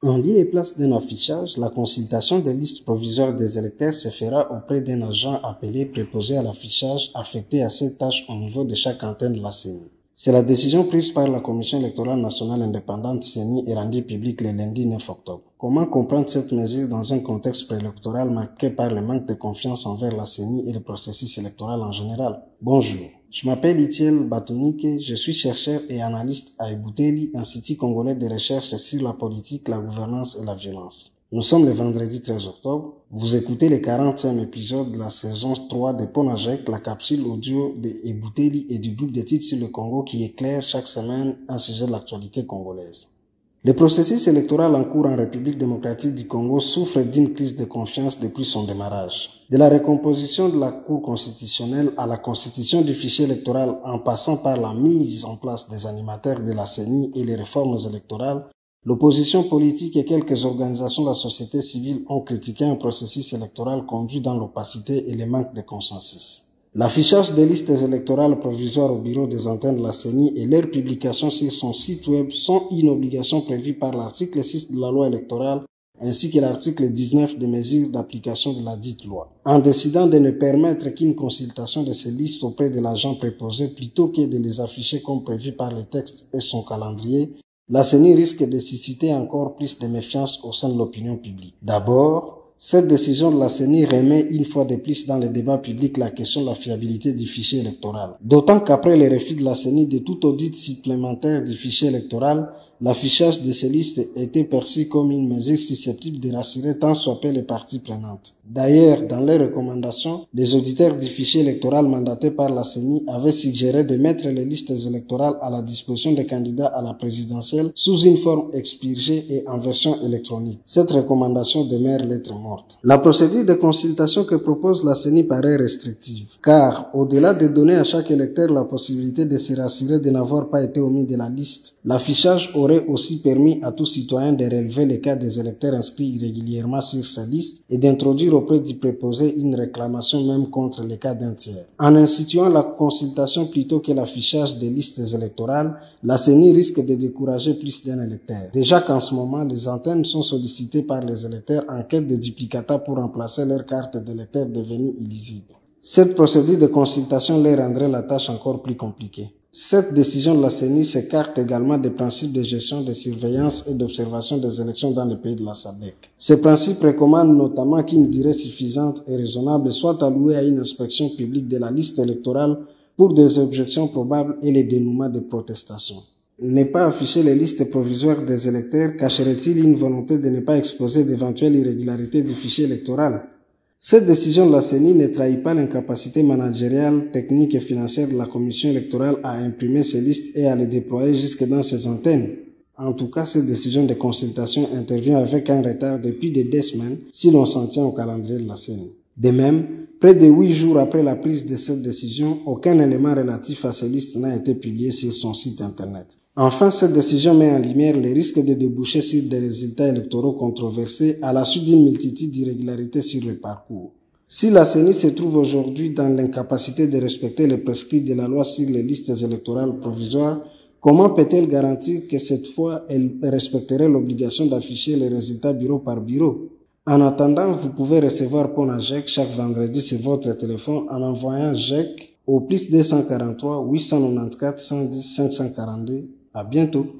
En lieu et place d'un affichage, la consultation des listes provisoires des électeurs se fera auprès d'un agent appelé préposé à l'affichage affecté à cette tâche au niveau de chaque antenne de la CENI. C'est la décision prise par la Commission électorale nationale indépendante CENI et rendue publique le lundi 9 octobre. Comment comprendre cette mesure dans un contexte préélectoral marqué par le manque de confiance envers la CENI et le processus électoral en général? Bonjour. Je m'appelle Itiel Batunike, je suis chercheur et analyste à Ebouteli, Institut congolais de recherche sur la politique, la gouvernance et la violence. Nous sommes le vendredi 13 octobre. Vous écoutez le 40e épisode de la saison 3 de Ponajek, la capsule audio de Ebouteli et du groupe d'études sur le Congo qui éclaire chaque semaine un sujet de l'actualité congolaise. Le processus électoral en cours en République démocratique du Congo souffre d'une crise de confiance depuis son démarrage. De la recomposition de la Cour constitutionnelle à la constitution du fichier électoral en passant par la mise en place des animateurs de la CENI et les réformes électorales, l'opposition politique et quelques organisations de la société civile ont critiqué un processus électoral conduit dans l'opacité et le manque de consensus. L'affichage des listes électorales provisoires au bureau des antennes de la CENI et leur publication sur son site web sont une obligation prévue par l'article 6 de la loi électorale ainsi que l'article 19 des mesures d'application de la dite loi. En décidant de ne permettre qu'une consultation de ces listes auprès de l'agent préposé plutôt que de les afficher comme prévu par le texte et son calendrier, la CENI risque de susciter encore plus de méfiance au sein de l'opinion publique. D'abord, cette décision de la CENI remet une fois de plus dans le débat public la question de la fiabilité du fichier électoral. D'autant qu'après les refus de la CENI de tout audit supplémentaire du fichier électoral, l'affichage de ces listes était perçu comme une mesure susceptible de rassurer tant soit peu les parties prenantes. D'ailleurs, dans leurs recommandations, les auditeurs du fichier électoral mandatés par la CENI avaient suggéré de mettre les listes électorales à la disposition des candidats à la présidentielle sous une forme expurgée et en version électronique. Cette recommandation demeure lettre morte. La procédure de consultation que propose la CENI paraît restrictive, car au-delà de donner à chaque électeur la possibilité de se rassurer de n'avoir pas été omis de la liste, l'affichage aurait aussi permis à tout citoyen de relever les cas des électeurs inscrits irrégulièrement sur sa liste et d'introduire auprès du préposé une réclamation même contre les cas d'un tiers. En instituant la consultation plutôt que l'affichage des listes électorales, la CENI risque de décourager plus d'un électeur. Déjà qu'en ce moment, les antennes sont sollicitées par les électeurs en quête de pour remplacer leur carte d'électeur devenue illisible. Cette procédure de consultation leur rendrait la tâche encore plus compliquée. Cette décision de la CENI s'écarte également des principes de gestion, de surveillance et d'observation des élections dans les pays de la SADC. Ces principes recommandent notamment qu'une durée suffisante et raisonnable soit allouée à une inspection publique de la liste électorale pour des objections probables et les dénouements de protestations. Ne pas afficher les listes provisoires des électeurs cacherait-il une volonté de ne pas exposer d'éventuelles irrégularités du fichier électoral? Cette décision de la CENI ne trahit pas l'incapacité managériale, technique et financière de la Commission électorale à imprimer ces listes et à les déployer jusque dans ses antennes. En tout cas, cette décision de consultation intervient avec un retard depuis des deux semaines si l'on s'en tient au calendrier de la CENI. De même, près de huit jours après la prise de cette décision, aucun élément relatif à ces listes n'a été publié sur son site Internet. Enfin, cette décision met en lumière les risques de déboucher sur des résultats électoraux controversés à la suite d'une multitude d'irrégularités sur le parcours. Si la CENI se trouve aujourd'hui dans l'incapacité de respecter les prescrits de la loi sur les listes électorales provisoires, comment peut-elle garantir que cette fois elle respecterait l'obligation d'afficher les résultats bureau par bureau? En attendant, vous pouvez recevoir PONAGEC chaque vendredi sur votre téléphone en envoyant GEC au plus 243 894 110 542 à bientôt.